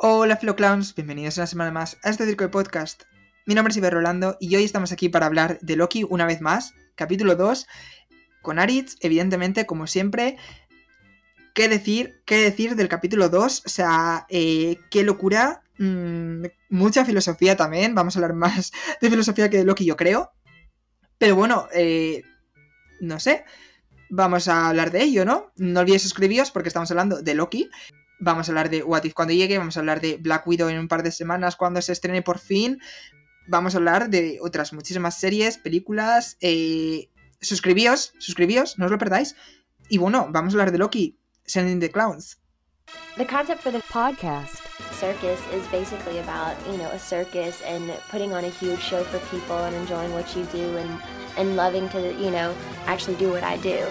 Hola Clowns, bienvenidos una semana más a este circo de podcast. Mi nombre es Iber Rolando y hoy estamos aquí para hablar de Loki una vez más, capítulo 2, con Aritz, evidentemente, como siempre. ¿Qué decir? ¿Qué decir del capítulo 2? O sea, eh, qué locura. Mm, mucha filosofía también. Vamos a hablar más de filosofía que de Loki, yo creo. Pero bueno, eh, no sé. Vamos a hablar de ello, ¿no? No olvidéis suscribiros porque estamos hablando de Loki. Vamos a hablar de What If cuando llegue, vamos a hablar de Black Widow en un par de semanas cuando se estrene por fin. Vamos a hablar de otras muchísimas series, películas. Eh, suscribíos, suscribíos, no os lo perdáis. Y bueno, vamos a hablar de Loki, Sending the Clowns. The concept for the podcast circus is basically about, you know, a circus and putting on a huge show for people and enjoying what you do and, and loving to, you know, actually do what I do.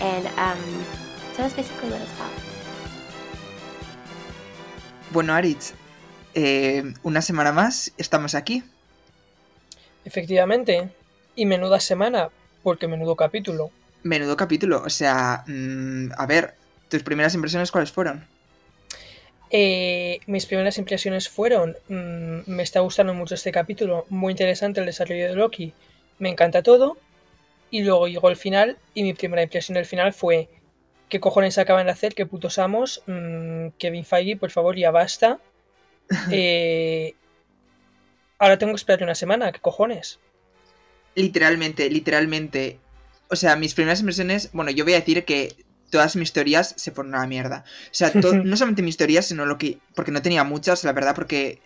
And um, so that's basically what it's about. Bueno, Aritz, eh, una semana más estamos aquí. Efectivamente. Y menuda semana, porque menudo capítulo. Menudo capítulo, o sea, mm, a ver, ¿tus primeras impresiones cuáles fueron? Eh, mis primeras impresiones fueron, mm, me está gustando mucho este capítulo, muy interesante el desarrollo de Loki, me encanta todo, y luego llegó el final, y mi primera impresión del final fue, ¿qué cojones acaban de hacer? ¿Qué putos amos? Mm, Kevin Feige, por favor, ya basta. Eh, ahora tengo que esperar una semana, ¿qué cojones? Literalmente, literalmente. O sea, mis primeras impresiones, bueno, yo voy a decir que todas mis teorías se fueron a la mierda. O sea, no solamente mis teorías, sino lo que... Porque no tenía muchas, la verdad, porque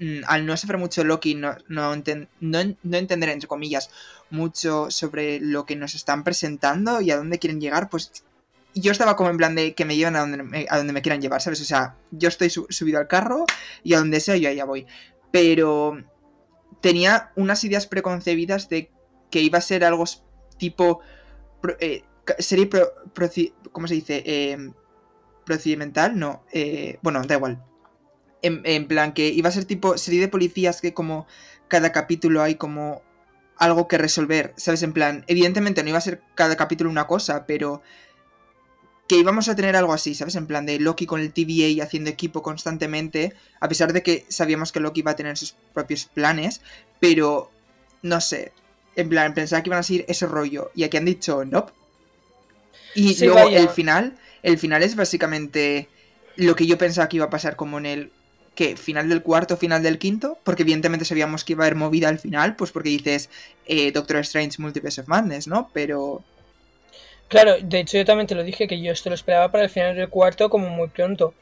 mm, al no saber mucho Loki, no, no, no, entender, entre comillas, mucho sobre lo que nos están presentando y a dónde quieren llegar, pues yo estaba como en plan de que me lleven a donde me, a donde me quieran llevar, ¿sabes? O sea, yo estoy subido al carro y a donde sea yo allá voy. Pero tenía unas ideas preconcebidas de que iba a ser algo tipo... Eh, serie ¿Cómo se dice? Em, procedimental, no. Eh, bueno, da igual. En, plan que iba a ser tipo serie de policías que como cada capítulo hay como algo que resolver, ¿sabes? En plan, evidentemente no iba a ser cada capítulo una cosa, pero que íbamos a tener algo así, ¿sabes? En plan de Loki con el TVA haciendo equipo constantemente, a pesar de que sabíamos que Loki iba a tener sus propios planes, pero no sé, en plan, pensaba que iban a seguir ese rollo, y aquí han dicho, nope, y luego el final, el final es básicamente lo que yo pensaba que iba a pasar como en el que final del cuarto, final del quinto, porque evidentemente sabíamos que iba a haber movida al final, pues porque dices eh, Doctor Strange Multiverse of Madness, ¿no? Pero... Claro, de hecho yo también te lo dije, que yo esto lo esperaba para el final del cuarto como muy pronto.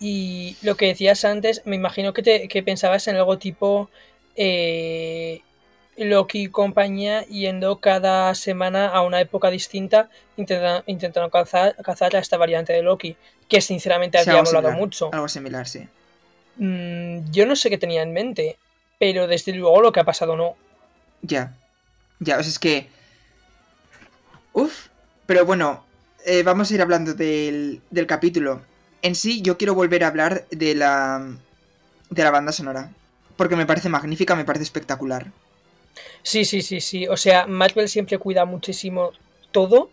Y lo que decías antes, me imagino que, te, que pensabas en algo tipo eh, Loki y compañía yendo cada semana a una época distinta intentando, cazar, a esta variante de Loki, que sinceramente había molado mucho. Algo similar, sí. Mm, yo no sé qué tenía en mente, pero desde luego lo que ha pasado no. Ya. Ya, o sea, es que... Uf. Pero bueno, eh, vamos a ir hablando del, del capítulo. En sí, yo quiero volver a hablar de la, de la banda sonora. Porque me parece magnífica, me parece espectacular. Sí, sí, sí, sí. O sea, Marvel siempre cuida muchísimo todo.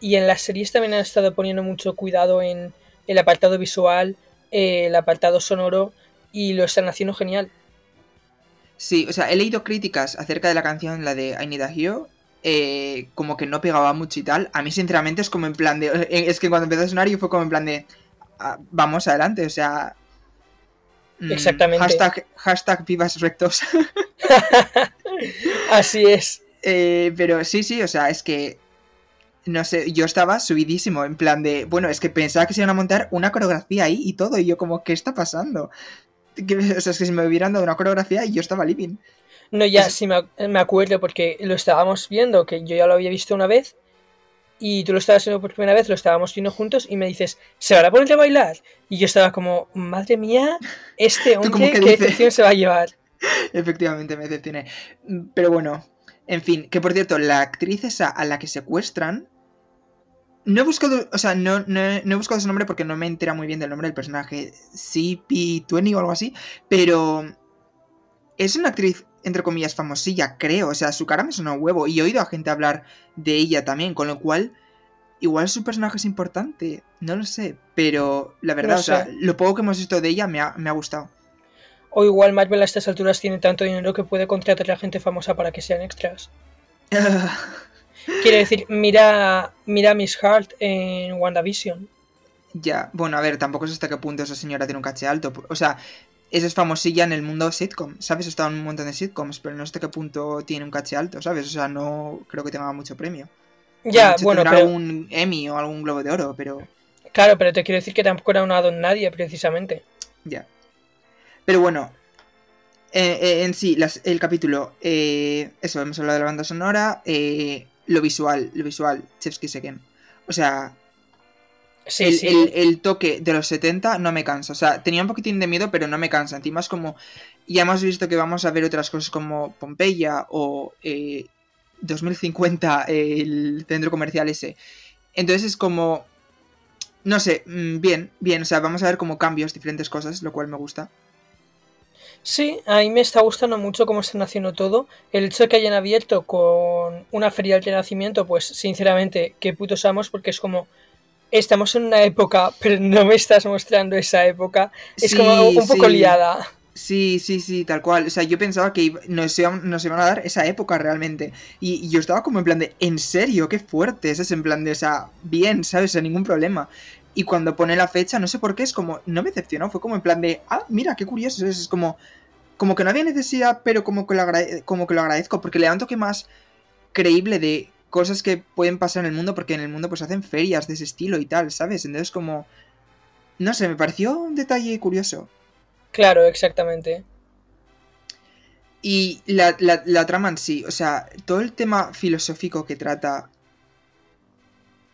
Y en las series también han estado poniendo mucho cuidado en el apartado visual, el apartado sonoro, y lo están haciendo genial. Sí, o sea, he leído críticas acerca de la canción, la de I Need a Hero, eh, como que no pegaba mucho y tal. A mí, sinceramente, es como en plan de. Eh, es que cuando empezó a sonar, yo fue como en plan de. Ah, vamos adelante, o sea. Mm, Exactamente. Hashtag, hashtag vivas rectos. Así es. Eh, pero sí, sí, o sea, es que. No sé, yo estaba subidísimo, en plan de. Bueno, es que pensaba que se iban a montar una coreografía ahí y todo, y yo, como, ¿qué está pasando? o sea, es que si me hubieran dado una coreografía y yo estaba living. No, ya sí me, me acuerdo porque lo estábamos viendo, que yo ya lo había visto una vez y tú lo estabas haciendo por primera vez, lo estábamos viendo juntos y me dices, ¿se van a poner a bailar? Y yo estaba como, madre mía, este hombre, ¿qué decepción se va a llevar? Efectivamente, me decepcioné. Pero bueno, en fin, que por cierto, la actriz esa a la que secuestran. No he buscado, o sea, no, no, he buscado su nombre porque no me entera muy bien del nombre del personaje. CP20 o algo así. Pero es una actriz entre comillas, famosilla, creo. O sea, su cara me suena un huevo. Y he oído a gente hablar de ella también, con lo cual igual su personaje es importante, no lo sé, pero la verdad, No o sea, lo poco que hemos visto de ella me ha, me ha gustado. O igual Marvel a estas alturas tiene tanto dinero que puede contratar a gente famosa para que sean extras. Quiero decir, mira, mira a Miss Hart en WandaVision. ya, bueno, a ver, tampoco sé hasta qué punto esa señora tiene un caché alto. O sea, esa es famosilla en el mundo sitcom, ¿sabes? Estado en un montón de sitcoms, pero no sé hasta qué punto tiene un caché alto, ¿sabes? O sea, no creo que tenga mucho premio. Ya, hecho, bueno, pero, algún Emmy o algún Globo de Oro, pero claro, pero te quiero decir que tampoco era una don nadie, precisamente. ya. Pero bueno, eh, eh, en sí, las- el capítulo, eh, eso, hemos hablado de la banda sonora, eh, lo visual, lo visual, Chefsky Seken. O sea, Sí, el, sí. el- el toque de los 70 no me cansa. O sea, tenía un poquitín de miedo, pero no me cansa. Encima es como. Ya hemos visto que vamos a ver otras cosas como Pompeya o eh, 2050, el centro comercial ese. Entonces es como. No sé, mm, bien, bien. O sea, vamos a ver como cambios, diferentes cosas, lo cual me gusta. Sí, a mí me está gustando mucho cómo están haciendo todo. El hecho de que hayan abierto con una feria del renacimiento, pues sinceramente, qué putos amos, porque es como, estamos en una época, pero no me estás mostrando esa época. Es Sí, como un poco sí. liada. Sí, sí, sí, tal cual. O sea, yo pensaba que nos iban, nos iban a dar esa época realmente. Y, y yo estaba como en plan de, ¿en serio? Qué fuerte. Ese es en plan de, o sea, bien, ¿sabes? Sin ningún problema. Y cuando pone la fecha, no sé por qué, es como, no me decepcionó. Fue como en plan de, ah, mira, qué curioso. Es, es como, como que no había necesidad, pero como que, lo como que lo agradezco. Porque le da un toque más creíble de cosas que pueden pasar en el mundo. Porque en el mundo pues hacen ferias de ese estilo y tal, ¿sabes? Entonces como, no sé, me pareció un detalle curioso. Claro, exactamente. Y la, la- la trama en sí, o sea, todo el tema filosófico que trata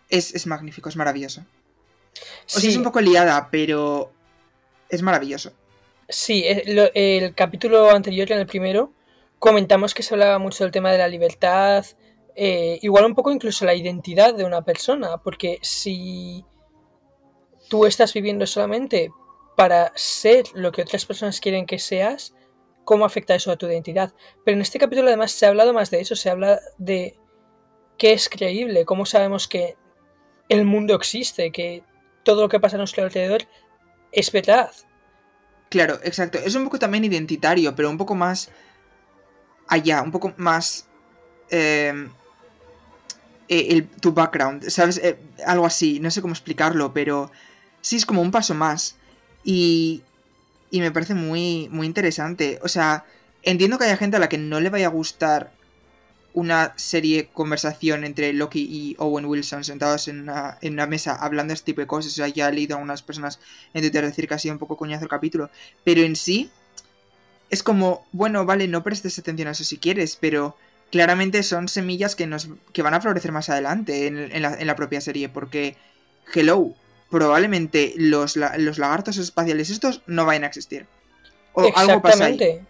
es, es magnífico, es maravilloso. O sea, Sí, es un poco liada, pero es maravilloso. sí, eh, el capítulo anterior, en el primero, comentamos que se hablaba mucho del tema de la libertad, eh, igual un poco incluso la identidad de una persona, porque si tú estás viviendo solamente para ser lo que otras personas quieren que seas, ¿cómo afecta eso a tu identidad? Pero en este capítulo además se ha hablado más de eso, se habla de qué es creíble, cómo sabemos que el mundo existe, que todo lo que pasa a nuestro alrededor es verdad. Claro, exacto. Es un poco también identitario, pero un poco más allá, un poco más... eh, eh, el, tu background, ¿sabes? Eh, algo así, no sé cómo explicarlo, pero sí es como un paso más. Y, y me parece muy, muy interesante. O sea, entiendo que haya gente a la que no le vaya a gustar una serie conversación entre Loki y Owen Wilson sentados en una, en una mesa hablando este tipo de cosas. O sea, ya he leído a unas personas en Twitter decir que ha sido un poco coñazo el capítulo. Pero en sí, es como, bueno, vale, no prestes atención a eso si quieres, pero claramente son semillas que, nos, que van a florecer más adelante en, en la, en la propia serie. Porque, hello, probablemente los, los lagartos espaciales estos no vayan a existir. O algo pasa ahí. Exactamente.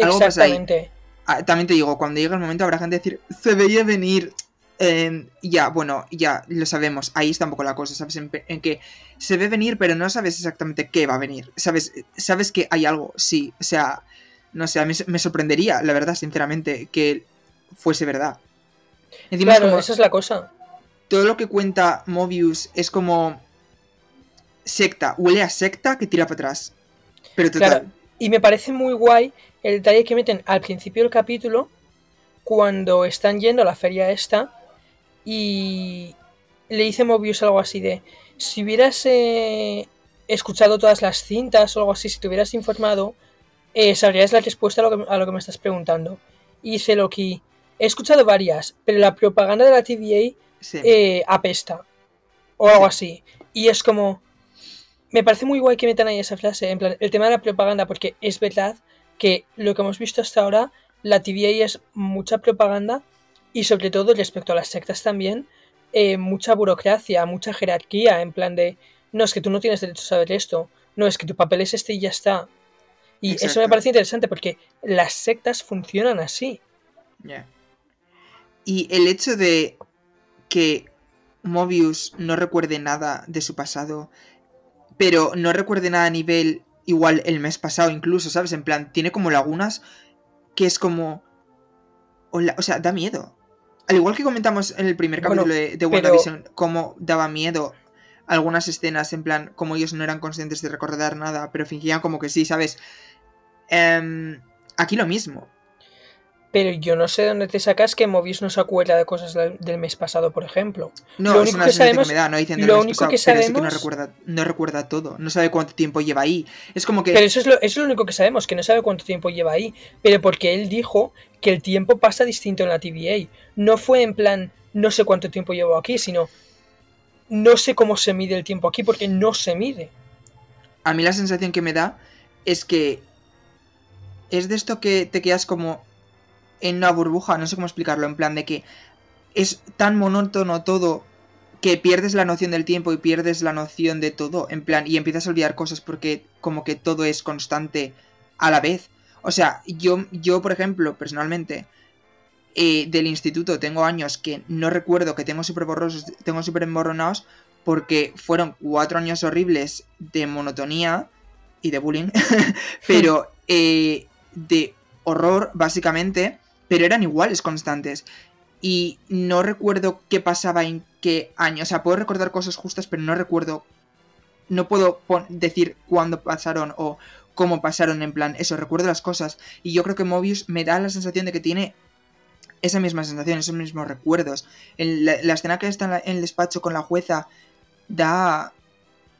Algo pasa ahí. Exactamente. Ah, también te digo, cuando llegue el momento habrá gente decir, se veía venir. Eh, ya, bueno, ya lo sabemos. Ahí está un poco la cosa, ¿sabes? En, en que se ve venir, pero no sabes exactamente qué va a venir. ¿Sabes? Sabes que hay algo, sí. O sea, no sé, a mí se- me sorprendería, la verdad, sinceramente, que fuese verdad. Encima es Claro, como esa es la cosa. todo lo que cuenta Mobius es como secta, huele a secta que tira para atrás. Pero total. Claro. Y me parece muy guay el detalle que meten al principio del capítulo, cuando están yendo a la feria esta, y le dice Mobius algo así de, si hubieras eh, escuchado todas las cintas o algo así, si te hubieras informado, eh, sabrías la respuesta a lo, que, a lo que me estás preguntando. Y dice Loki, he escuchado varias, pero la propaganda de la TVA Sí. eh, apesta. O algo así. Y es como. Me parece muy guay que metan ahí esa frase. En plan, el tema de la propaganda, porque es verdad que lo que hemos visto hasta ahora, la TVA es mucha propaganda y sobre todo respecto a las sectas también, eh, mucha burocracia, mucha jerarquía. En plan de, no es que tú no tienes derecho a saber esto, no es que tu papel es este y ya está. Y eso me parece interesante porque las sectas funcionan así. Ya. Y el hecho de que Mobius no recuerde nada de su pasado, pero no recuerde nada a nivel igual el mes pasado incluso, ¿sabes? En plan, tiene como lagunas que es como... O sea, da miedo. al igual que comentamos en el primer Bueno, capítulo de, de pero- WandaVision, cómo daba miedo algunas escenas, en plan, como ellos no eran conscientes de recordar nada, pero fingían como que sí, ¿sabes? Em, aquí lo mismo. Pero yo no sé de dónde te sacas que Mobius no se acuerda de cosas del, mes pasado, por ejemplo. No, Lo es único una que sabemos- que me da, no diciendo lo único pasado, que pero sí que no sabemos- recuerda, no recuerda todo, no sabe cuánto tiempo lleva ahí. Es como que Pero eso es, lo, eso es lo único que sabemos, que no sabe cuánto tiempo lleva ahí. Pero porque él dijo que el tiempo pasa distinto en la TVA. No fue en plan, no sé cuánto tiempo llevo aquí, sino no sé cómo se mide el tiempo aquí porque no se mide. a mí la sensación que me da es que es de esto que te quedas como en una burbuja, no sé cómo explicarlo, en plan de que es tan monótono todo que pierdes la noción del tiempo y pierdes la noción de todo, en plan, y empiezas a olvidar cosas porque como que todo es constante a la vez. O sea, yo, yo por ejemplo, personalmente, eh, del instituto tengo años que no recuerdo, que tengo súper borrosos, tengo súper emborronados, porque fueron cuatro años horribles de monotonía y de bullying, pero eh, de horror, básicamente, pero eran iguales constantes. Y no recuerdo qué pasaba en qué año. O sea, puedo recordar cosas justas, pero no recuerdo. No puedo decir cuándo pasaron o cómo pasaron, en plan, eso, recuerdo las cosas. Y yo creo que Mobius me da la sensación de que tiene esa misma sensación, esos mismos recuerdos. La, escena que está en el despacho con la jueza da.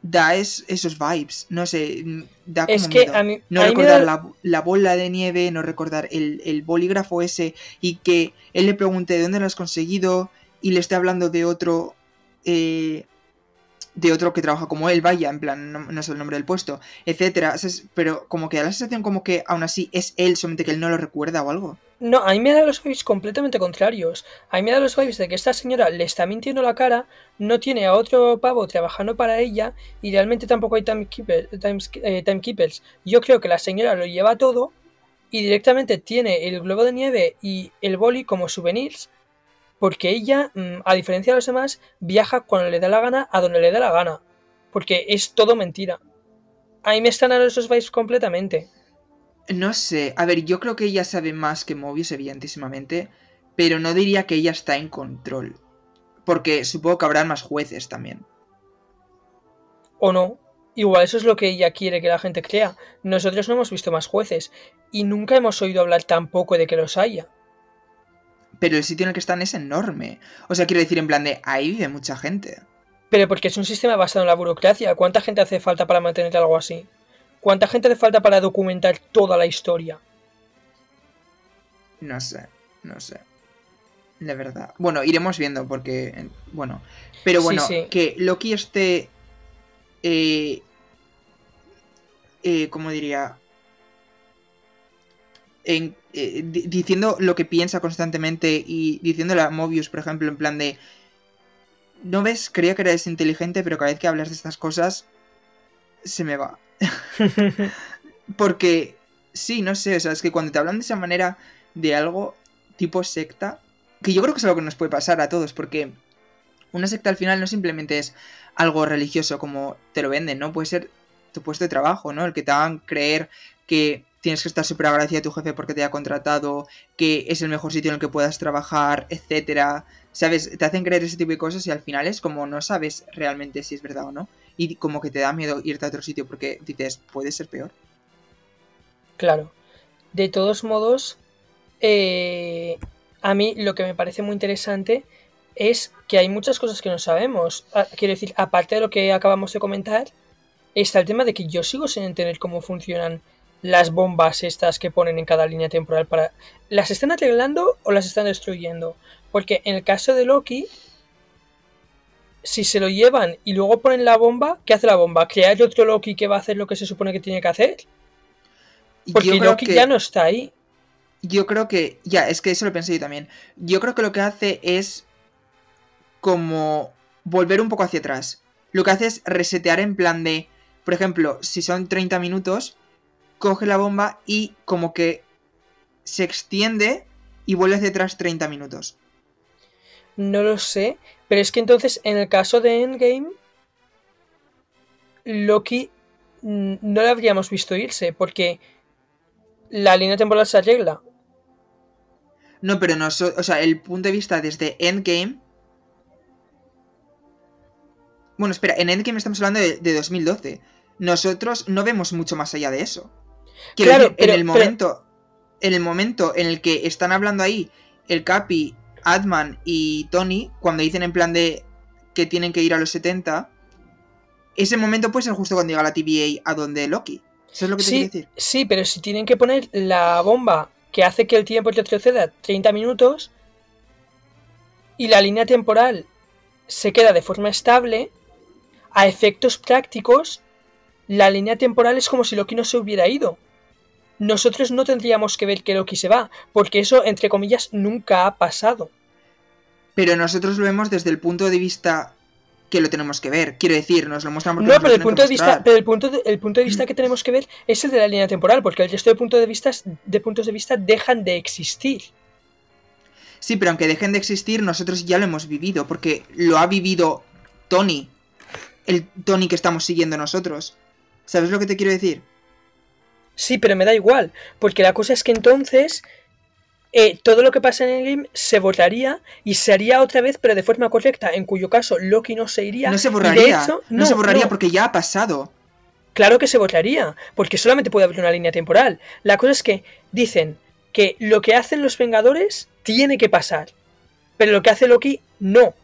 Da es- esos vibes. No sé, mm, da como Es que miedo. a mí, No a recordar da- la, la bola de nieve, no recordar el, el bolígrafo ese y que él le pregunte de dónde lo has conseguido y le esté hablando de otro. eh, de otro que trabaja como él, vaya, en plan, no, no sé el nombre del puesto, etcétera. O sea, es- Pero como que da la sensación como que aún así es él, solamente que él no lo recuerda o algo. No, a mí me da los vibes completamente contrarios. A mí me da los vibes de que esta señora le está mintiendo la cara, no tiene a otro pavo trabajando para ella y realmente tampoco hay eh, timekeepers. Yo creo que la señora lo lleva todo y directamente tiene el globo de nieve y el boli como souvenirs porque ella, mm, a diferencia de los demás, viaja cuando le da la gana a donde le da la gana. Porque es todo mentira. A mí me están dando esos vibes completamente. No sé, a ver, yo creo que ella sabe más que Mobius, evidentísimamente, pero no diría que ella está en control. Porque supongo que habrá más jueces también. o no. Igual eso es lo que ella quiere que la gente crea. Nosotros no hemos visto más jueces y nunca hemos oído hablar tampoco de que los haya. Pero el sitio en el que están es enorme. O sea, quiero decir, en plan de, ahí vive mucha gente. Pero porque es un sistema basado en la burocracia. ¿Cuánta gente hace falta para mantener algo así? ¿Cuánta gente hace falta para documentar toda la historia? No sé, no sé. La verdad. Bueno, iremos viendo porque, bueno. Pero bueno, sí. que Loki esté... Eh, eh, ¿Cómo diría? En, eh, di- diciendo lo que piensa constantemente y diciéndole a Mobius, por ejemplo, en plan de... ¿No ves? Creía que eres inteligente, pero cada vez que hablas de estas cosas, se me va. Porque, sí, no sé, o sea, es que cuando te hablan de esa manera de algo tipo secta, que yo creo que es algo que nos puede pasar a todos, porque una secta al final no simplemente es algo religioso como te lo venden, ¿no? Puede ser tu puesto de trabajo, ¿no? El que te hagan creer que tienes que estar súper agradecida a tu jefe porque te ha contratado, que es el mejor sitio en el que puedas trabajar, etcétera. ¿Sabes? Te hacen creer ese tipo de cosas y al final es como no sabes realmente si es verdad o no. Y como que te da miedo irte a otro sitio porque dices, puede ser peor. Claro. De todos modos, eh, a mí lo que me parece muy interesante es que hay muchas cosas que no sabemos. Ah, Quiero decir, aparte de lo que acabamos de comentar, está el tema de que yo sigo sin entender cómo funcionan las bombas estas que ponen en cada línea temporal para... ¿Las están arreglando o las están destruyendo? Porque en el caso de Loki, si se lo llevan y luego ponen la bomba, ¿qué hace la bomba? ¿Crear otro Loki que va a hacer lo que se supone que tiene que hacer? Porque Loki que, ya no está ahí. Yo creo que. Ya, es que eso lo pensé yo también. Yo creo que lo que hace es. como. volver un poco hacia atrás. Lo que hace es resetear en plan de. Por ejemplo, si son 30 minutos, coge la bomba y como que se extiende y vuelve hacia atrás 30 minutos. No lo sé, pero es que entonces en el caso de Endgame, Loki mm, no lo habríamos visto irse porque la línea temporal se arregla. No, pero no, so- o sea, el punto de vista desde Endgame. Bueno, espera, en Endgame estamos hablando de, de 2012. Nosotros no vemos mucho más allá de eso. Quiero Claro, decir, pero- en el pero- momento. En el momento en el que están hablando ahí el Capi, Adman y Tony, cuando dicen en plan de que tienen que ir a los 70, ese momento puede ser justo cuando llega la TVA a donde Loki. ¿Eso es lo que te Sí, decir? sí, pero si tienen que poner la bomba que hace que el tiempo retroceda 30 minutos y la línea temporal se queda de forma estable, a efectos prácticos, la línea temporal es como si Loki no se hubiera ido. Nosotros no tendríamos que ver que Loki se va, porque eso, entre comillas, nunca ha pasado. Pero nosotros lo vemos desde el punto de vista que lo tenemos que ver. Quiero decir, nos lo muestran porque No, pero el punto de vista, pero el punto de, el punto de vista que tenemos que ver es el de la línea temporal, porque el resto de puntos de de puntos de vista dejan de existir. Sí, pero aunque dejen de existir, nosotros ya lo hemos vivido, porque lo ha vivido Tony. El Tony que estamos siguiendo nosotros. ¿Sabes lo que te quiero decir? Sí, pero me da igual, porque la cosa es que entonces eh, todo lo que pasa en el game se borraría y se haría otra vez, pero de forma correcta, en cuyo caso Loki no se iría. No se de borraría. no, se borraría no, porque ya ha pasado. Claro que se borraría, porque solamente puede haber una línea temporal. La cosa es que dicen que lo que hacen los Vengadores tiene que pasar, pero lo que hace Loki no.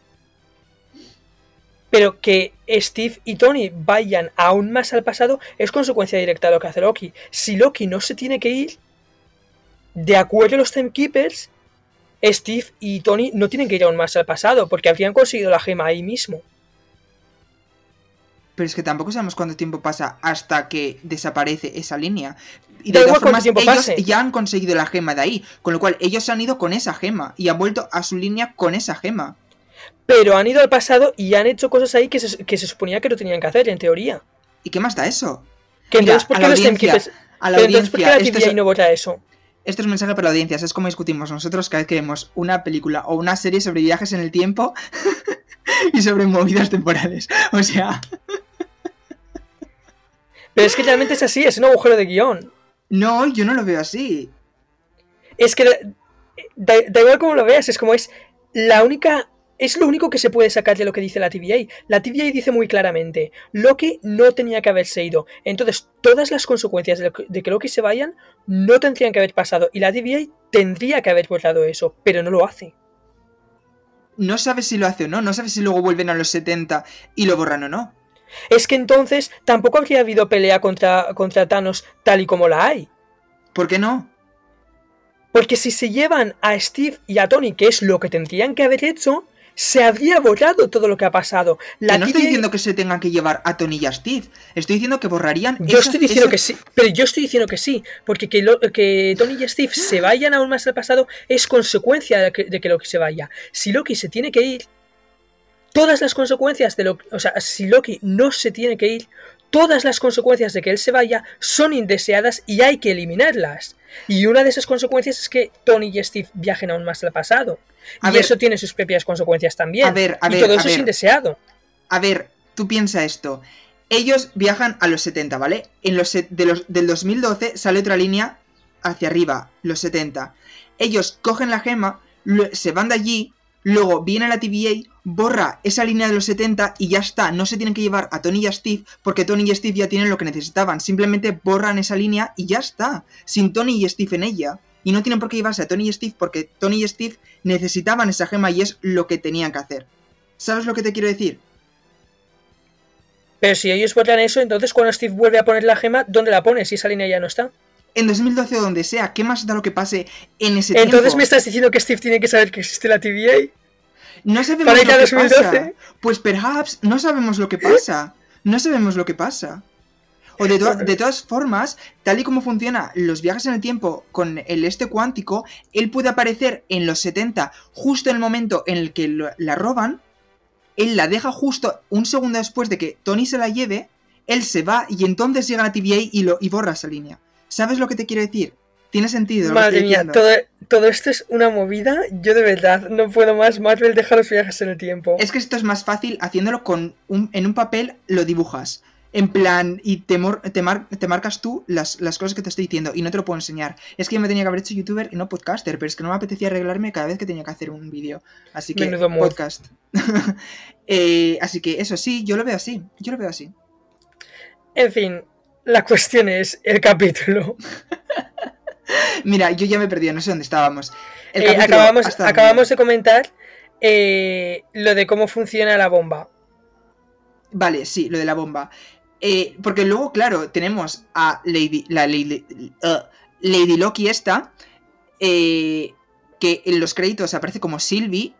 Pero que Steve y Tony vayan aún más al pasado es consecuencia directa de lo que hace Loki. Si Loki no se tiene que ir, de acuerdo a los Timekeepers, Steve y Tony no tienen que ir aún más al pasado, porque habrían conseguido la gema ahí mismo. Pero es que tampoco sabemos cuánto tiempo pasa hasta que desaparece esa línea. Y de todas formas, ellos pase. ya han conseguido la gema de ahí. Con lo cual, ellos se han ido con esa gema. Y han vuelto a su línea con esa gema. Pero han ido al pasado y han hecho cosas ahí que se, que se suponía que no tenían que hacer, en teoría. ¿Y qué más da eso? Que Mira, entonces, ¿por qué la los Timekeepers- A la Pero entonces, ¿por qué audiencia, la TVA es, no vota eso? esto es un mensaje para la audiencia. Es como discutimos nosotros cada vez que vemos una película o una serie sobre viajes en el tiempo y sobre movidas temporales. O sea, Pero es que realmente es así, es un agujero de guion. no, yo no lo veo así. Es que da, da- da igual como lo veas, es como es la única. Es lo único que se puede sacar de lo que dice la TVA. La TVA dice muy claramente: Loki no tenía que haberse ido. Entonces, todas las consecuencias de, que Loki se vayan no tendrían que haber pasado. Y la TVA tendría que haber borrado eso, pero no lo hace. No sabes si lo hace o no. No sabes si luego vuelven a los 70 y lo borran o no. Es que entonces tampoco habría habido pelea contra, contra Thanos tal y como la hay. ¿Por qué no? Porque si se llevan a Steve y a Tony, que es lo que tendrían que haber hecho, se habría borrado todo lo que ha pasado. La que no estoy diciendo que se tengan que llevar a Tony y a Steve. Estoy diciendo que borrarían. Yo estoy diciendo que sí, pero yo estoy diciendo que sí, porque que, lo- que Tony y Steve se vayan aún más al pasado es consecuencia de que, de que Loki se vaya. Si Loki se tiene que ir, todas las consecuencias de lo o sea, si Loki no se tiene que ir, todas las consecuencias de que él se vaya son indeseadas y hay que eliminarlas. Y una de esas consecuencias es que Tony y Steve viajen aún más al pasado. A y ver, eso tiene sus propias consecuencias también. A ver, a y ver, todo a eso es indeseado. A ver, tú piensa esto. Ellos viajan a los 70, ¿vale? En los, de los, del 2012 sale otra línea hacia arriba, los 70. Ellos cogen la gema, lo- se van de allí, luego viene la TVA, borra esa línea de los 70 y ya está. No se tienen que llevar a Tony y a Steve porque Tony y Steve ya tienen lo que necesitaban. Simplemente borran esa línea y ya está. Sin Tony y Steve en ella. Y no tienen por qué llevarse a Tony y Steve porque Tony y Steve necesitaban esa gema y es lo que tenían que hacer. ¿Sabes lo que te quiero decir? Pero si ellos borran eso, entonces cuando Steve vuelve a poner la gema, ¿dónde la pone? Si esa línea ya no está. En 2012 o donde sea, ¿qué más da lo que pase en ese Entonces tiempo? me estás diciendo que Steve tiene que saber que existe la TVA. No sabemos para lo que 2012. pasa. Pues perhaps no sabemos lo que pasa. No sabemos lo que pasa. O de, to- de todas formas, tal y como funciona los viajes en el tiempo con el este cuántico, él puede aparecer en los 70 justo en el momento en el que lo- la roban, él la deja justo un segundo después de que Tony se la lleve, él se va y entonces llega la TVA y, lo, y borra esa línea. ¿Sabes lo que te quiero decir? Tiene sentido. Madre mía, todo, todo esto es una movida. Yo de verdad no puedo más. Marvel deja los viajes en el tiempo. Es que esto es más fácil haciéndolo con un, en un papel, lo dibujas. En plan, y te, mor- te, mar- te marcas tú las, las cosas que te estoy diciendo y no te lo puedo enseñar. Es que yo me tenía que haber hecho youtuber y no podcaster, pero es que no me apetecía arreglarme cada vez que tenía que hacer un vídeo. Así que Menudo podcast. Eh, así que eso sí, yo lo veo así. Yo lo veo así. En fin, la cuestión es el capítulo. Mira, yo ya me he perdido, no sé dónde estábamos. El Eh, acabamos acabamos de comentar eh, lo de cómo funciona la bomba. Vale, sí, lo de la bomba. Eh, porque luego, claro, tenemos a Lady, la Lady, uh, Lady Loki esta, eh, que en los créditos aparece como Sylvie,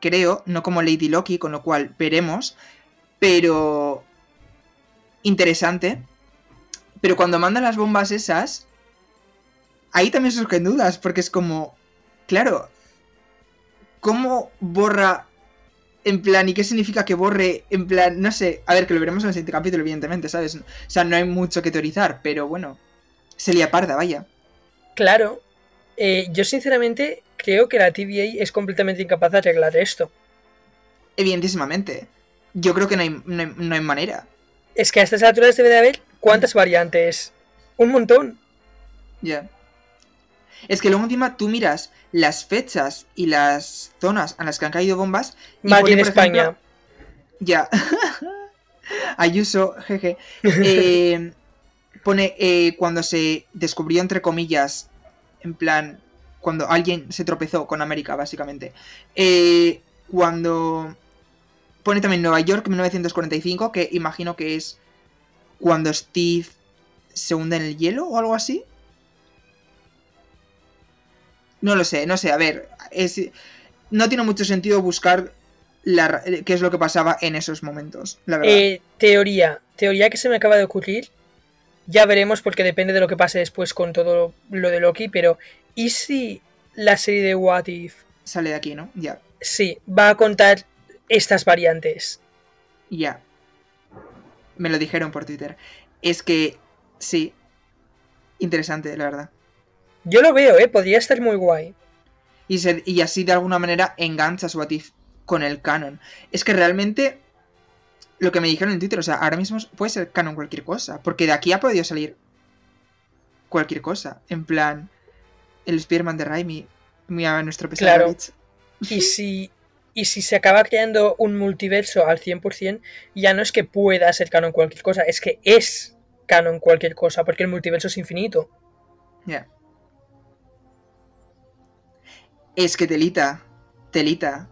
creo, no como Lady Loki, con lo cual veremos. Pero... Interesante. Pero cuando mandan las bombas esas, ahí también surgen dudas, porque es como, claro, ¿cómo borra en plan, ¿y qué significa que borre? En plan, no sé, a ver, que lo veremos en el siguiente capítulo, evidentemente, ¿sabes? O sea, no hay mucho que teorizar, pero bueno, se lía parda, vaya. Claro, eh, yo sinceramente creo que la TVA es completamente incapaz de arreglar esto. Evidentísimamente. Yo creo que no hay, no hay, no hay manera. Es que a estas alturas debe de haber cuántas variantes. Un montón. Ya. Es que luego encima tú miras las fechas y las zonas a las que han caído bombas. y Madrid, pone, por España. ejemplo, Ya. Ayuso, jeje. Eh, pone eh, cuando se descubrió, entre comillas, en plan, cuando alguien se tropezó con América, básicamente. Eh, cuando pone también Nueva York, 1945, que imagino que es cuando Steve se hunde en el hielo o algo así. No lo sé, no sé, a ver, es, no tiene mucho sentido buscar la eh, qué es lo que pasaba en esos momentos, la verdad. Eh, teoría. Teoría que se me acaba de ocurrir. Ya veremos porque depende de lo que pase después con todo lo de Loki, pero ¿y si la serie de What If Sale de aquí, ¿no? Ya, sí va a contar estas variantes? ya. Me lo dijeron por Twitter. Es que, sí, interesante, la verdad. Yo lo veo, ¿eh? Podría estar muy guay. Y, se- y así de alguna manera enganchas What If con el canon. Es que realmente lo que me dijeron en Twitter, o sea, ahora mismo puede ser canon cualquier cosa, porque de aquí ha podido salir cualquier cosa. En plan, el Spearman de Raimi, muy a nuestro. Claro. Y si, y si se acaba creando un multiverso al 100%, ya no es que pueda ser canon cualquier cosa, es que es canon cualquier cosa, porque el multiverso es infinito. Ya. Es que telita, telita.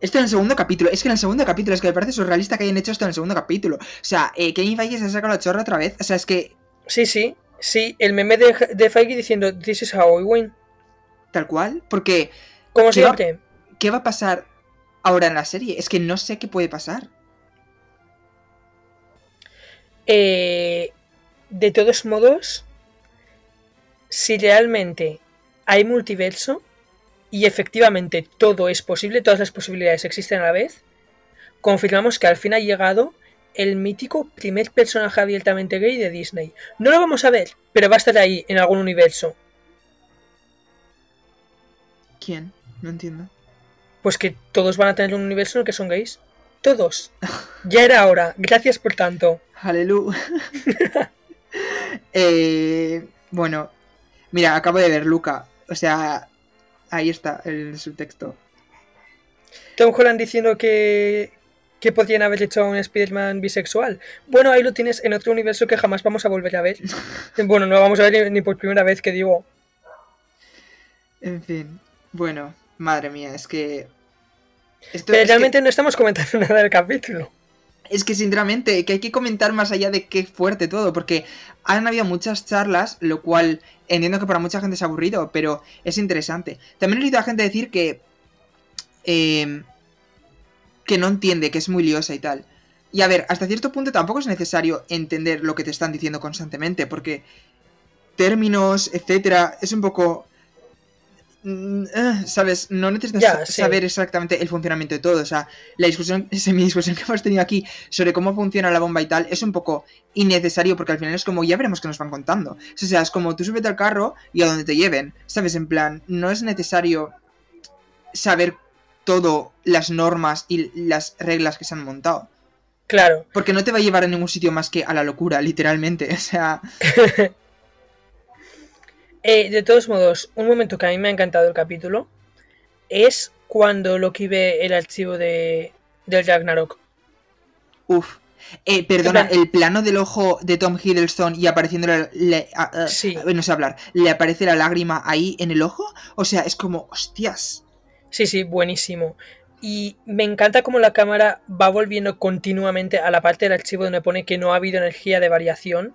Esto en el segundo capítulo, es que en el segundo capítulo, es que me parece surrealista que hayan hecho esto en el segundo capítulo. O sea, eh, Kevin Feige se ha sacado la chorra otra vez. O sea, es que Sí, sí, sí, el meme de, de Feige diciendo This is how we win. tal cual, porque Como ¿Qué va- siempre. ¿qué va a pasar ahora en la serie? Es que no sé qué puede pasar. Eh, de todos modos, si realmente hay multiverso y efectivamente todo es posible, todas las posibilidades existen a la vez, confirmamos que al fin ha llegado el mítico primer personaje abiertamente gay de Disney. No lo vamos a ver, pero va a estar ahí en algún universo. ¿Quién? No entiendo. Pues que todos van a tener un universo en el que son gays. Todos. Ya era hora. Gracias por tanto. Aleluya. Eh, bueno, mira, acabo de ver Luca. O sea, ahí está el subtexto. Tom Holland diciendo que, que podrían haber hecho a un Spider-Man bisexual. Bueno, ahí lo tienes en otro universo que jamás vamos a volver a ver. Bueno, no lo vamos a ver ni- por primera vez que digo. En fin, bueno, madre mía, es que. Esto, Pero es, que realmente no estamos comentando nada del capítulo. Es que sinceramente, que hay que comentar más allá de qué fuerte todo, porque han habido muchas charlas, lo cual entiendo que para mucha gente es aburrido, pero es interesante. También he oído a gente decir que. eh, que no entiende, que es muy liosa y tal. Y a ver, hasta cierto punto tampoco es necesario entender lo que te están diciendo constantemente, porque términos, etcétera, es un poco. Mm, eh, ¿Sabes? No necesitas Ya, sa- sí. saber exactamente el funcionamiento de todo. O sea, la discusión, mi discusión que hemos tenido aquí sobre cómo funciona la bomba y tal es un poco innecesario porque al final es como ya veremos que nos van contando. O sea, es como tú súbete al carro y a donde te lleven. ¿Sabes? En plan, no es necesario saber todo las normas y las reglas que se han montado. Claro. Porque no te va a llevar a ningún sitio más que a la locura, literalmente. O sea. Eh, de todos modos, un momento que a mí me ha encantado el capítulo es cuando Loki ve el archivo de, del Ragnarok. Uf. Eh, perdona, plan- el plano del ojo de Tom Hiddleston y apareciendo la- le- a- Sí. a- no sé hablar, le aparece la lágrima ahí en el ojo. O sea, es como, hostias. Sí, sí, buenísimo. Y me encanta cómo la cámara va volviendo continuamente a la parte del archivo donde pone que no ha habido energía de variación.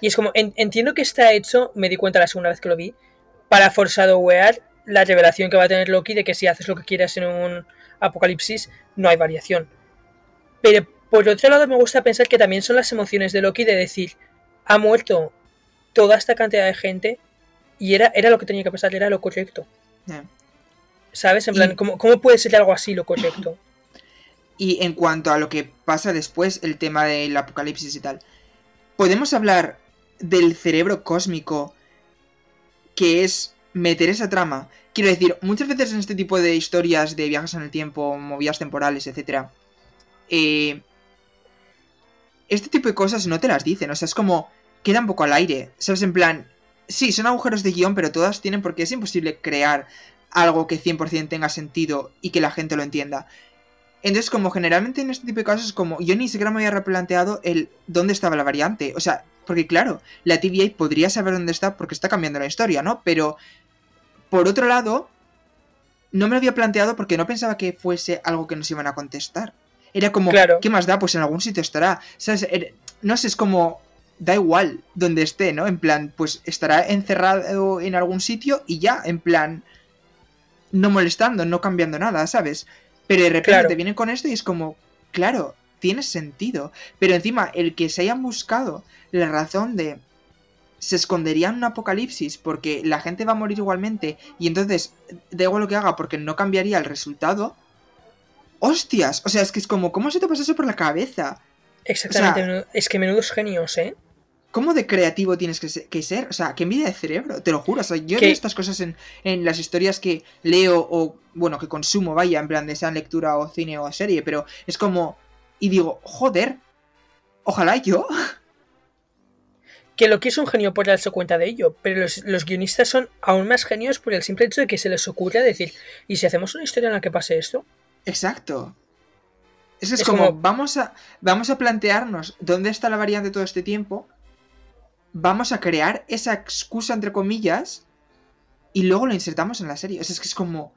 Y es como, en- entiendo que está hecho, me di cuenta la segunda vez que lo vi, para foreshadowear la revelación que va a tener Loki de que si haces lo que quieras en un apocalipsis, no hay variación. Pero por otro lado me gusta pensar que también son las emociones de Loki de decir, ha muerto toda esta cantidad de gente y era, era lo que tenía que pasar, era lo correcto. ¿Sabes? En Y- plan, ¿cómo, ¿cómo puede ser algo así lo correcto? Y en cuanto a lo que pasa después, el tema del apocalipsis y tal, podemos hablar del cerebro cósmico que es meter esa trama. Quiero decir, muchas veces en este tipo de historias de viajes en el tiempo, movidas temporales, etc. eh, este tipo de cosas no te las dicen, o sea, es como queda un poco al aire, ¿sabes? En plan, sí, son agujeros de guion, pero todas tienen porque es imposible crear algo que 100% tenga sentido y que la gente lo entienda. Entonces, como generalmente en este tipo de casos, como yo ni siquiera me había replanteado el dónde estaba la variante. O sea, porque claro, la TVA podría saber dónde está porque está cambiando la historia, ¿no? Pero, por otro lado, no me lo había planteado porque no pensaba que fuese algo que nos iban a contestar. Era como, Claro. ¿qué más da? Pues en algún sitio estará. ¿Sabes? Era- No sé, es como, da igual donde esté, ¿no? En plan, pues estará encerrado en algún sitio y ya, en plan, no molestando, no cambiando nada, ¿sabes? Pero de repente Claro. te vienen con esto y es como, claro, tiene sentido. Pero encima, el que se hayan buscado la razón de se escondería en un apocalipsis porque la gente va a morir igualmente y entonces da igual lo que haga porque no cambiaría el resultado. ¡Hostias! O sea, es que es como, ¿cómo se te pasa eso por la cabeza? Exactamente, O sea- menudo- es que menudos genios, ¿eh? ¿Cómo de creativo tienes que se- que ser? O sea, qué envidia de cerebro, te lo juro. O sea, yo Que- veo estas cosas en, en las historias que leo o, bueno, que consumo, vaya, en plan de sean lectura o cine o serie, pero es como. Y digo, joder, ojalá yo. Que Loki es un genio por darse cuenta de ello, pero los, los guionistas son aún más genios por el simple hecho de que se les ocurre decir, ¿y si hacemos una historia en la que pase esto? Exacto. Es que es, Es como, como- vamos a vamos a plantearnos dónde está la variante todo este tiempo. Vamos a crear esa excusa entre comillas y luego lo insertamos en la serie. O sea, es que es como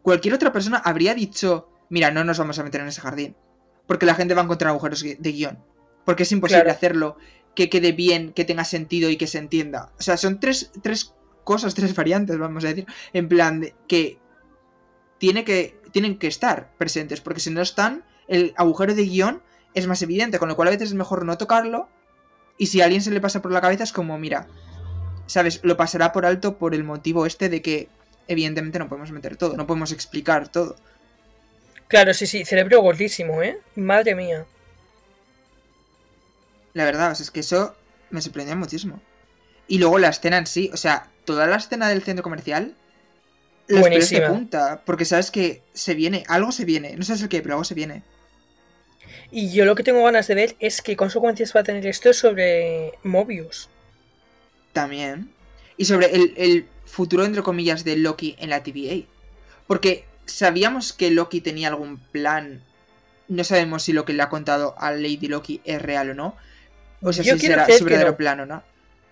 cualquier otra persona habría dicho, mira, no nos vamos a meter en ese jardín, porque la gente va a encontrar agujeros de guion, porque es imposible Claro. hacerlo que quede bien, que tenga sentido y que se entienda. O sea, son tres, tres cosas, tres variantes, vamos a decir, en plan de que tiene que, tienen que estar presentes, porque si no están, el agujero de guion es más evidente, con lo cual a veces es mejor no tocarlo, y si a alguien se le pasa por la cabeza es como, mira, ¿sabes? Lo pasará por alto por el motivo este de que evidentemente no podemos meter todo, no podemos explicar todo. Claro, sí, sí, cerebro gordísimo, ¿eh? Madre mía. La verdad, o sea, es que eso me sorprendió muchísimo. Y luego la escena en sí, o sea, toda la escena del centro comercial, los pelos de Buenísima. punta, porque sabes que se viene, algo se viene, no sabes el qué, pero algo se viene. Y yo lo que tengo ganas de ver es qué consecuencias va a tener esto sobre Mobius. También. Y sobre el, el futuro, entre comillas, de Loki en la TVA. Porque sabíamos que Loki tenía algún plan. No sabemos si lo que le ha contado a Lady Loki es real o no. O sea, Yo si será su verdadero no. plan o no.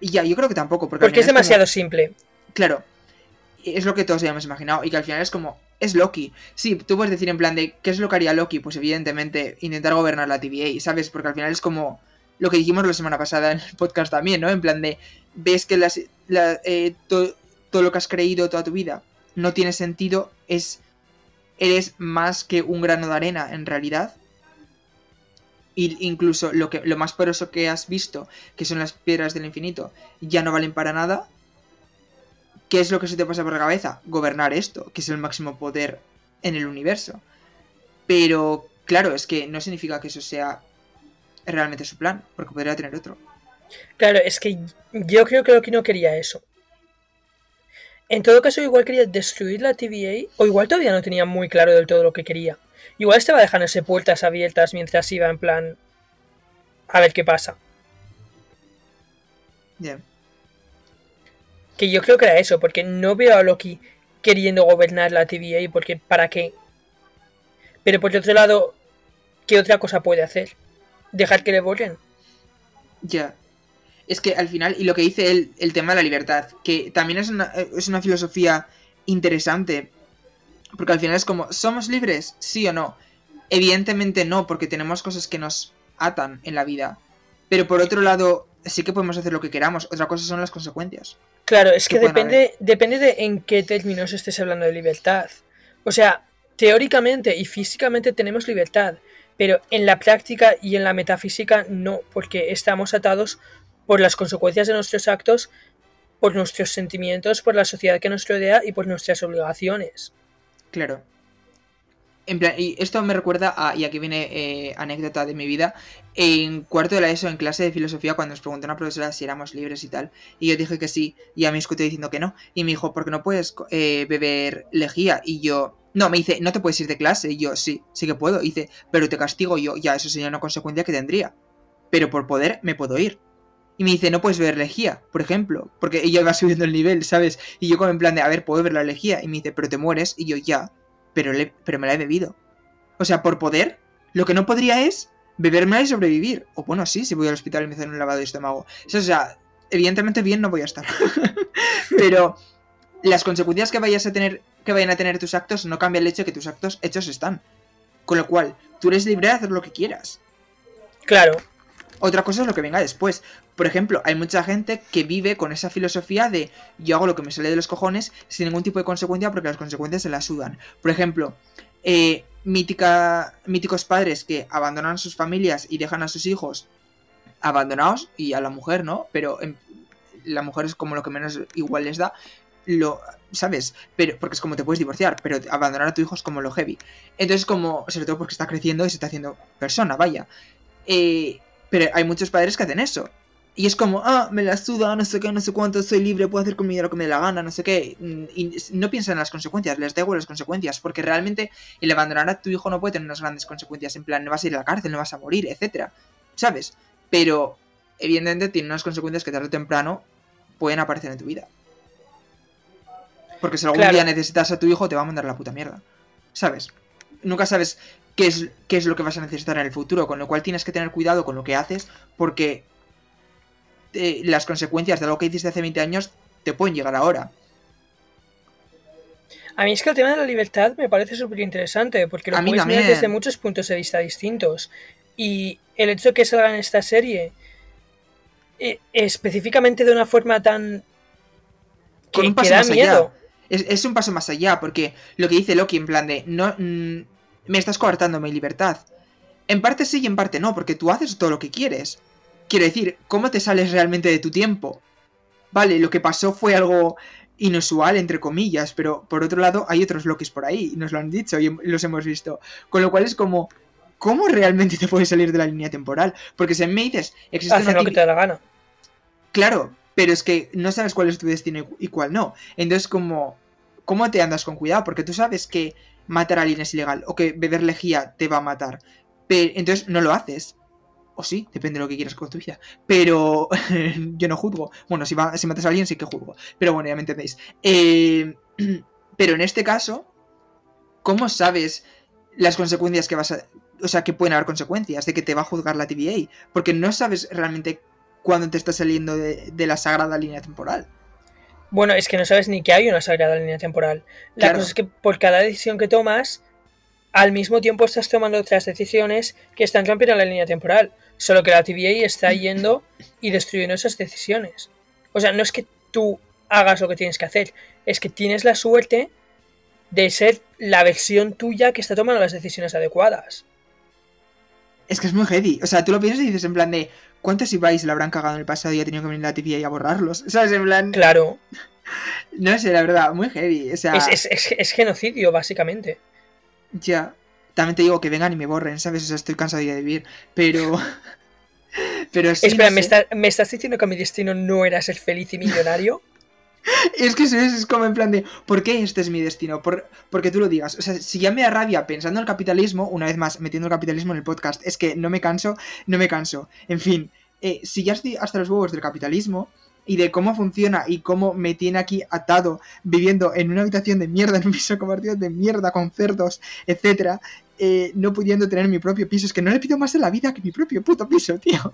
Y ya, yo creo que tampoco. Porque, es como- demasiado simple. Claro. Es lo que todos habíamos imaginado. Y que al final es como. Es Loki. Sí, tú puedes decir en plan de. ¿Qué es lo que haría Loki? Pues evidentemente intentar gobernar la TVA, ¿sabes? Porque al final es como. Lo que dijimos la semana pasada en el podcast también, ¿no? En plan de. Ves que las, la- eh, to- todo lo que has creído toda tu vida no tiene sentido. Es. Eres más que un grano de arena en realidad. Y incluso lo, que, lo más poderoso que has visto, que son las piedras del infinito, ya no valen para nada. ¿Qué es lo que se te pasa por la cabeza? Gobernar esto, que es el máximo poder en el universo. Pero, claro, es que no significa que eso sea realmente su plan, porque podría tener otro. Claro, es que yo creo que Loki no quería eso. En todo caso, igual quería destruir la TVA, o igual todavía no tenía muy claro del todo lo que quería. Igual estaba dejándose puertas abiertas mientras iba en plan. A ver qué pasa. Bien. Que yo creo que era eso, porque no veo a Loki queriendo gobernar la TVA, porque ¿para qué? Pero por otro lado, ¿qué otra cosa puede hacer? ¿Dejar que le borren? Ya. Es que al final, y lo que dice él, el tema de la libertad, que también es una, es una filosofía interesante, porque al final es como, ¿somos libres? Sí o no. Evidentemente no, porque tenemos cosas que nos atan en la vida. Pero por otro lado, sí que podemos hacer lo que queramos. Otra cosa son las consecuencias. Claro, es que depende, depende de en qué términos estés hablando de libertad. O sea, teóricamente y físicamente tenemos libertad, pero en la práctica y en la metafísica no, porque estamos atados por las consecuencias de nuestros actos, por nuestros sentimientos, por la sociedad que nos rodea y por nuestras obligaciones. Claro. En plan, y esto me recuerda a, y aquí viene eh, anécdota de mi vida, en cuarto de la ESO, en clase de filosofía, cuando nos preguntó una profesora si éramos libres y tal, y yo dije que sí, y a mí escuché diciendo que no, y me dijo, ¿por qué no puedes eh, beber lejía? Y yo, no, me dice, ¿no te puedes ir de clase? Y yo, sí, sí que puedo. Y dice, pero te castigo yo, ya, eso sería una consecuencia que tendría. Pero por poder me puedo ir. Y me dice, no puedes beber lejía, por ejemplo, porque ella va subiendo el nivel, ¿sabes? Y yo como en plan de, a ver, puedo beber la lejía. Y me dice, pero te mueres. Y yo, ya, pero, pero me la he bebido. O sea, por poder, lo que no podría es bebérmela y sobrevivir. O bueno, sí, si voy al hospital y me hacen un lavado de estómago. Eso, o sea, evidentemente bien no voy a estar. pero las consecuencias que vayas a tener, que vayan a tener tus actos no cambia el hecho de que tus actos hechos están. Con lo cual, tú eres libre de hacer lo que quieras. Claro, Otra cosa es lo que venga después. Por ejemplo, hay mucha gente que vive con esa filosofía de yo hago lo que me sale de los cojones sin ningún tipo de consecuencia porque las consecuencias se las sudan. Por ejemplo, eh, mítica, míticos padres que abandonan sus familias y dejan a sus hijos abandonados y a la mujer, ¿no? Pero en- la mujer es como lo que menos igual les da. Lo, ¿sabes? Pero, porque es como te puedes divorciar, pero abandonar a tu hijo es como lo heavy. Entonces, como, sobre todo porque está creciendo y se está haciendo persona, vaya. Eh, pero hay muchos padres que hacen eso. Y es como, ah, me la suda, no sé qué, no sé cuánto, soy libre, puedo hacer con mi vida lo que me dé la gana, no sé qué. Mm, Y no piensan en las consecuencias, les da igual las consecuencias, porque realmente el abandonar a tu hijo no puede tener unas grandes consecuencias, en plan, no vas a ir a la cárcel, no vas a morir, etcétera, ¿sabes? Pero, evidentemente, tiene unas consecuencias que tarde o temprano pueden aparecer en tu vida. Porque si algún Claro. día necesitas a tu hijo, te va a mandar la puta mierda, ¿sabes? Nunca sabes qué es, qué es lo que vas a necesitar en el futuro, con lo cual tienes que tener cuidado con lo que haces, porque eh, las consecuencias de algo que hiciste hace 20 años te pueden llegar ahora. A mí es que el tema de la libertad me parece súper interesante, porque lo puedes mirar también. desde muchos puntos de vista distintos. Y el hecho de que salga en esta serie eh, específicamente de una forma tan... Con que, un paso que da más allá. miedo. Es, es un paso más allá, porque lo que dice Loki en plan de, no, mm, me estás coartando mi libertad. En parte sí y en parte no, porque tú haces todo lo que quieres. Quiero decir, ¿cómo te sales realmente de tu tiempo? Vale, lo que pasó fue algo inusual, entre comillas, pero por otro lado hay otros Lokis por ahí, y nos lo han dicho y los hemos visto. Con lo cual es como, ¿cómo realmente te puedes salir de la línea temporal? Porque si me dices, existe Hacen una lo que te da la gana. Claro, pero es que no sabes cuál es tu destino y cuál no. Entonces, como, ¿cómo te andas con cuidado? Porque tú sabes que matar a alguien es ilegal o que beber lejía te va a matar. Pero, entonces no lo haces. O sí, depende de lo que quieras con tu vida. Pero yo no juzgo. Bueno, si, va- si matas a alguien sí que juzgo. Pero bueno, ya me entendéis. Eh, pero en este caso, ¿cómo sabes las consecuencias que vas a... O sea, que pueden haber consecuencias de que te va a juzgar la TVA? Porque no sabes realmente cuándo te estás saliendo de, de la sagrada línea temporal. Bueno, es que no sabes ni que hay una sagrada línea temporal. La Claro. cosa es que por cada decisión que tomas, al mismo tiempo estás tomando otras decisiones que están rompiendo la línea temporal. Solo que la TVA está yendo y destruyendo esas decisiones. O sea, no es que tú hagas lo que tienes que hacer, es que tienes la suerte de ser la versión tuya que está tomando las decisiones adecuadas. Es que es muy heavy. O sea, tú lo piensas y dices en plan de ¿cuántos Ibais la habrán cagado en el pasado y ha tenido que venir la TVA a borrarlos? ¿Sabes? En plan... Claro, No sé, la verdad, muy heavy. O sea, es, es- es- es genocidio, básicamente. ya. También te digo que vengan y me borren, ¿sabes? O sea, estoy cansado de vivir. Pero... Pero sí, Espera, no ¿me, está- ¿me estás diciendo que mi destino no era ser feliz y millonario? Es que eso es, es como en plan de, ¿por qué este es mi destino? Por, porque tú lo digas. O sea, si ya me da rabia pensando en el capitalismo, una vez más, metiendo el capitalismo en el podcast, es que no me canso, no me canso. En fin, eh, si ya estoy hasta los huevos del capitalismo y de cómo funciona y cómo me tiene aquí atado, viviendo en una habitación de mierda, en un piso compartido de mierda, con cerdos, etcétera, eh, no pudiendo tener mi propio piso, es que no le pido más en la vida que mi propio puto piso, tío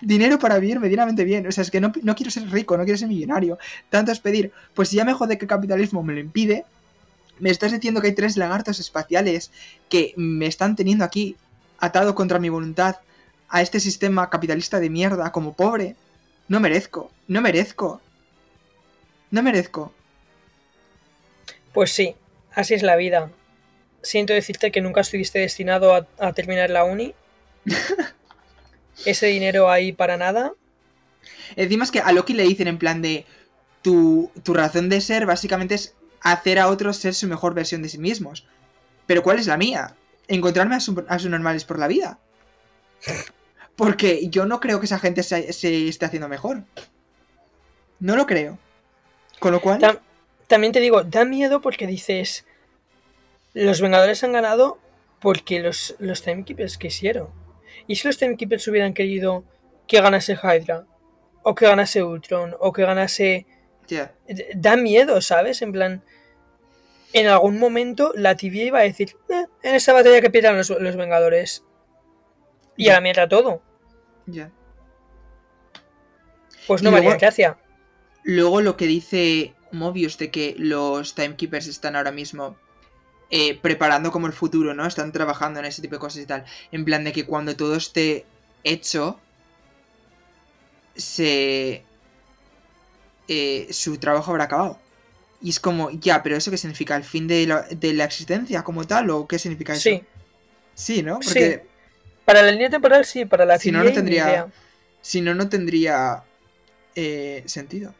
dinero para vivir medianamente bien. O sea, es que no, no, quiero ser rico, no quiero ser millonario. Tanto es pedir, pues si ya me jode que el capitalismo me lo impide, me estás diciendo que hay tres lagartos espaciales que me están teniendo aquí atado contra mi voluntad a este sistema capitalista de mierda como pobre. No merezco, no merezco. No merezco. Pues sí, así es la vida. Siento decirte que nunca estuviste destinado a, a terminar la uni. ese dinero ahí para nada. Encima es que a Loki le dicen en plan de tu, tu razón de ser básicamente es hacer a otros ser su mejor versión de sí mismos. Pero ¿cuál es la mía? Encontrarme a, su, a sus normales por la vida. Porque yo no creo que esa gente se, se, esté haciendo mejor. No lo creo. Con lo cual... Tam también te digo, da miedo porque dices... Los Vengadores han ganado porque los, los Timekeepers quisieron. ¿Y si los Timekeepers hubieran querido que ganase Hydra? O que ganase Ultron, o que ganase... Yeah. Da miedo, ¿sabes? En plan... En algún momento la TVA iba a decir, eh, en esta batalla que pierdan los, los Vengadores. Y yeah. a la mierda todo. Ya. Pues no valía gracia. Luego lo que dice Mobius de que los Timekeepers están ahora mismo eh, preparando como el futuro, ¿no? Están trabajando en ese tipo de cosas y tal. En plan de que cuando todo esté hecho, se... Eh, su trabajo habrá acabado. Y es como, ya, pero ¿eso qué significa? ¿El fin de la, de la existencia como tal? ¿O qué significa eso? Sí. Sí, ¿no? Porque... Sí. Para la línea temporal sí, para la si no, no tendría. Si no, no tendría eh, sentido.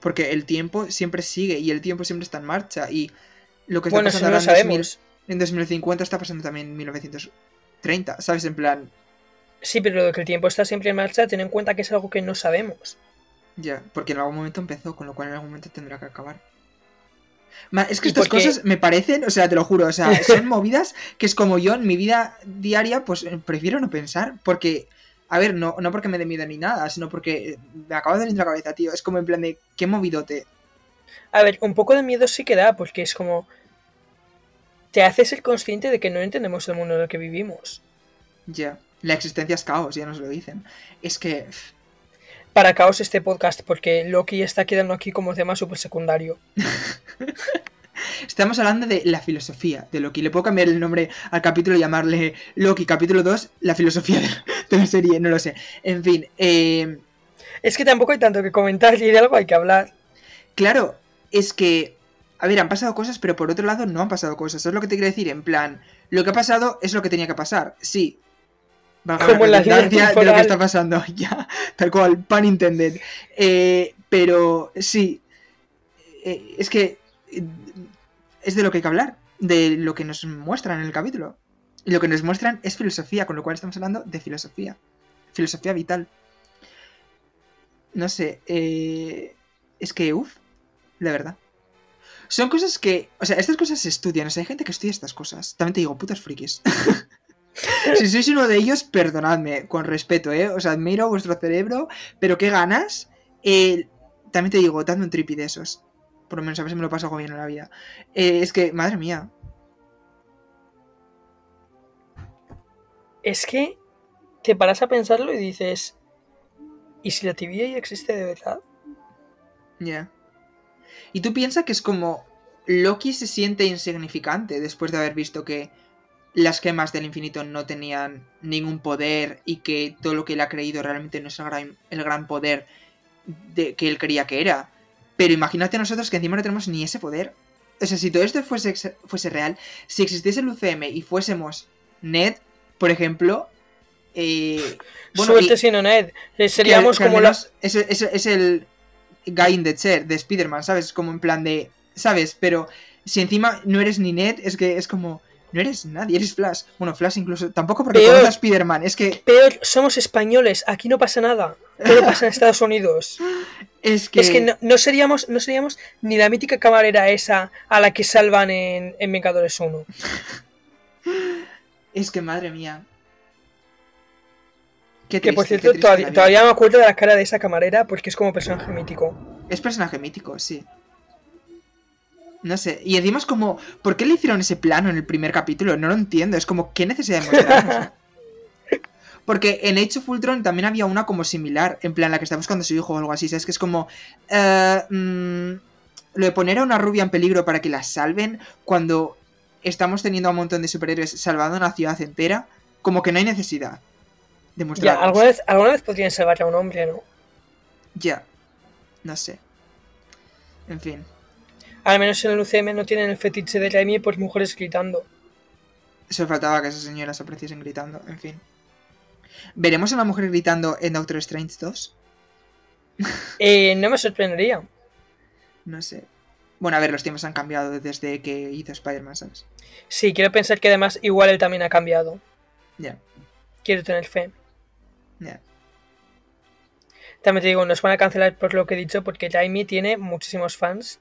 Porque el tiempo siempre sigue y el tiempo siempre está en marcha. Y lo que está bueno, pasando si no ahora en, 2000, en 2050 está pasando también en 1930. ¿Sabes? En plan. Sí, pero lo que el tiempo está siempre en marcha, ten en cuenta que es algo que no sabemos. Ya, porque en algún momento empezó, con lo cual en algún momento tendrá que acabar. Es que estas porque... cosas me parecen, o sea, te lo juro, o sea, son movidas que es como yo en mi vida diaria, pues prefiero no pensar, porque, a ver, no, no porque me dé miedo ni nada, sino porque me acaba de venir la cabeza, tío. Es como en plan de, qué movidote. A ver, un poco de miedo sí que da, porque es como. Te hace ser consciente de que no entendemos el mundo en el que vivimos. Ya, la existencia es caos, ya nos lo dicen. Es que. Para caos este podcast, porque Loki está quedando aquí como tema súper secundario. Estamos hablando de la filosofía de Loki. Le puedo cambiar el nombre al capítulo y llamarle Loki capítulo 2, la filosofía de la serie, no lo sé. En fin. Eh... Es que tampoco hay tanto que comentar y de algo hay que hablar. Claro, es que. A ver, han pasado cosas, pero por otro lado no han pasado cosas. Eso es lo que te quiero decir. En plan, lo que ha pasado es lo que tenía que pasar. Sí. Como la de, de lo que está pasando. ya, tal cual, pan intended. Eh, pero sí. Eh, es que es de lo que hay que hablar, de lo que nos muestran en el capítulo. Y lo que nos muestran es filosofía, con lo cual estamos hablando de filosofía. Filosofía vital. No sé, eh, es que, uff, de verdad. Son cosas que, o sea, estas cosas se estudian, o sea, hay gente que estudia estas cosas. También te digo, putas frikis. si sois uno de ellos, perdonadme, con respeto, ¿eh? O sea, admiro vuestro cerebro, pero qué ganas. Eh, también te digo, dadme un tripi de esos por lo menos a ver si me lo paso algo bien en la vida. Eh, es que, madre mía. Es que te paras a pensarlo y dices, ¿y si la TVA ya existe de verdad? Ya. Yeah. Y tú piensas que es como Loki se siente insignificante después de haber visto que las gemas del infinito no tenían ningún poder y que todo lo que él ha creído realmente no es el gran, el gran poder de, que él creía que era. Pero imagínate nosotros que encima no tenemos ni ese poder. O sea, si todo esto fuese, fuese real, si existiese el UCM y fuésemos Ned, por ejemplo. Eh, bueno, Suerte y, sino Ned. Seríamos que, que como las. Es, es, es, el guy in the chair de Spider-Man, ¿sabes? Como en plan de. ¿Sabes? Pero si encima no eres ni Ned, es que es como. No eres nadie, eres Flash. Bueno, Flash incluso. Tampoco porque peor, a Spider-Man. Es que. Peor, somos españoles. Aquí no pasa nada. Todo pasa en Estados Unidos. Es que. Es que no, no seríamos, no seríamos ni la mítica camarera esa a la que salvan en, en Vengadores 1. Es que madre mía. Qué Que por cierto, todavía, todavía me acuerdo de la cara de esa camarera porque es como personaje mítico. Es personaje mítico, sí. No sé. Y encima es como. ¿Por qué le hicieron ese plano en el primer capítulo? No lo entiendo. Es como, ¿qué necesidad de mostrarnos? Porque en Age of Ultron también había una como similar, en plan la que está buscando su hijo o algo así. ¿Sabes? Que es como. eh, mm, lo de poner a una rubia en peligro para que la salven cuando estamos teniendo a un montón de superhéroes salvando una ciudad entera. Como que no hay necesidad de Ya, mostrarnos. alguna vez, alguna vez podrían salvar a un hombre, ¿no? Ya. No sé. En fin. Al menos en el UCM no tienen el fetiche de Raimi por mujeres gritando. Solo faltaba que esas señoras apareciesen gritando, en fin. ¿Veremos a una mujer gritando en Doctor Strange 2? Eh, no me sorprendería. No sé. Bueno, a ver, los tiempos han cambiado desde que hizo Spider-Man, ¿sabes? Sí, quiero pensar que además igual él también ha cambiado. Ya, Quiero tener fe. ya. También te digo, nos van a cancelar por lo que he dicho porque Raimi tiene muchísimos fans.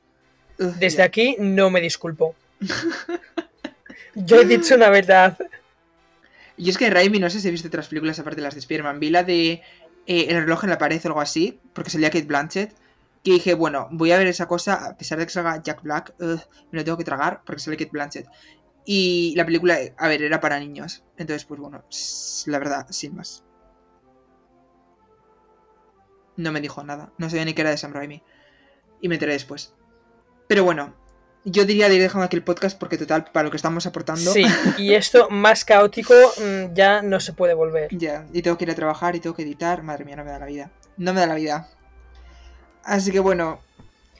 Desde aquí no me disculpo. Yo he dicho una verdad. Y es que Raimi, no sé si he visto otras películas aparte de las de Spider-Man. Vi la de eh, El reloj en la pared o algo así, porque salía Kate Blanchett. Que dije, bueno, voy a ver esa cosa, a pesar de que salga Jack Black, me lo tengo que tragar porque sale Kate Blanchett. Y la película, a ver, era para niños. Entonces, pues bueno, la verdad, sin más. No me dijo nada. No sabía ni que era de Sam Raimi. Y me enteré después. Pero bueno, yo diría de ir dejando aquí el podcast porque total, para lo que estamos aportando... Sí, y esto más caótico mm, ya no se puede volver. Ya, y tengo que ir a trabajar y tengo que editar. Madre mía, no me da la vida. No me da la vida. Así que bueno,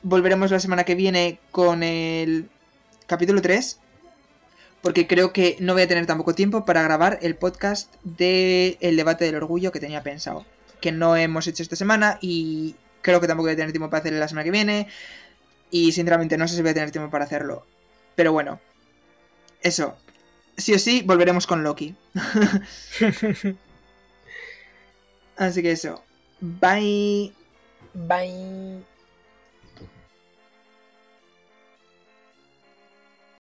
volveremos la semana que viene con el capítulo 3. Porque creo que no voy a tener tampoco tiempo para grabar el podcast del debate del orgullo que tenía pensado. Que no hemos hecho esta semana y creo que tampoco voy a tener tiempo para hacerlo la semana que viene. Y sinceramente no sé si voy a tener tiempo para hacerlo. Pero bueno, eso. Sí o sí, volveremos con Loki. Así que eso. Bye. Bye.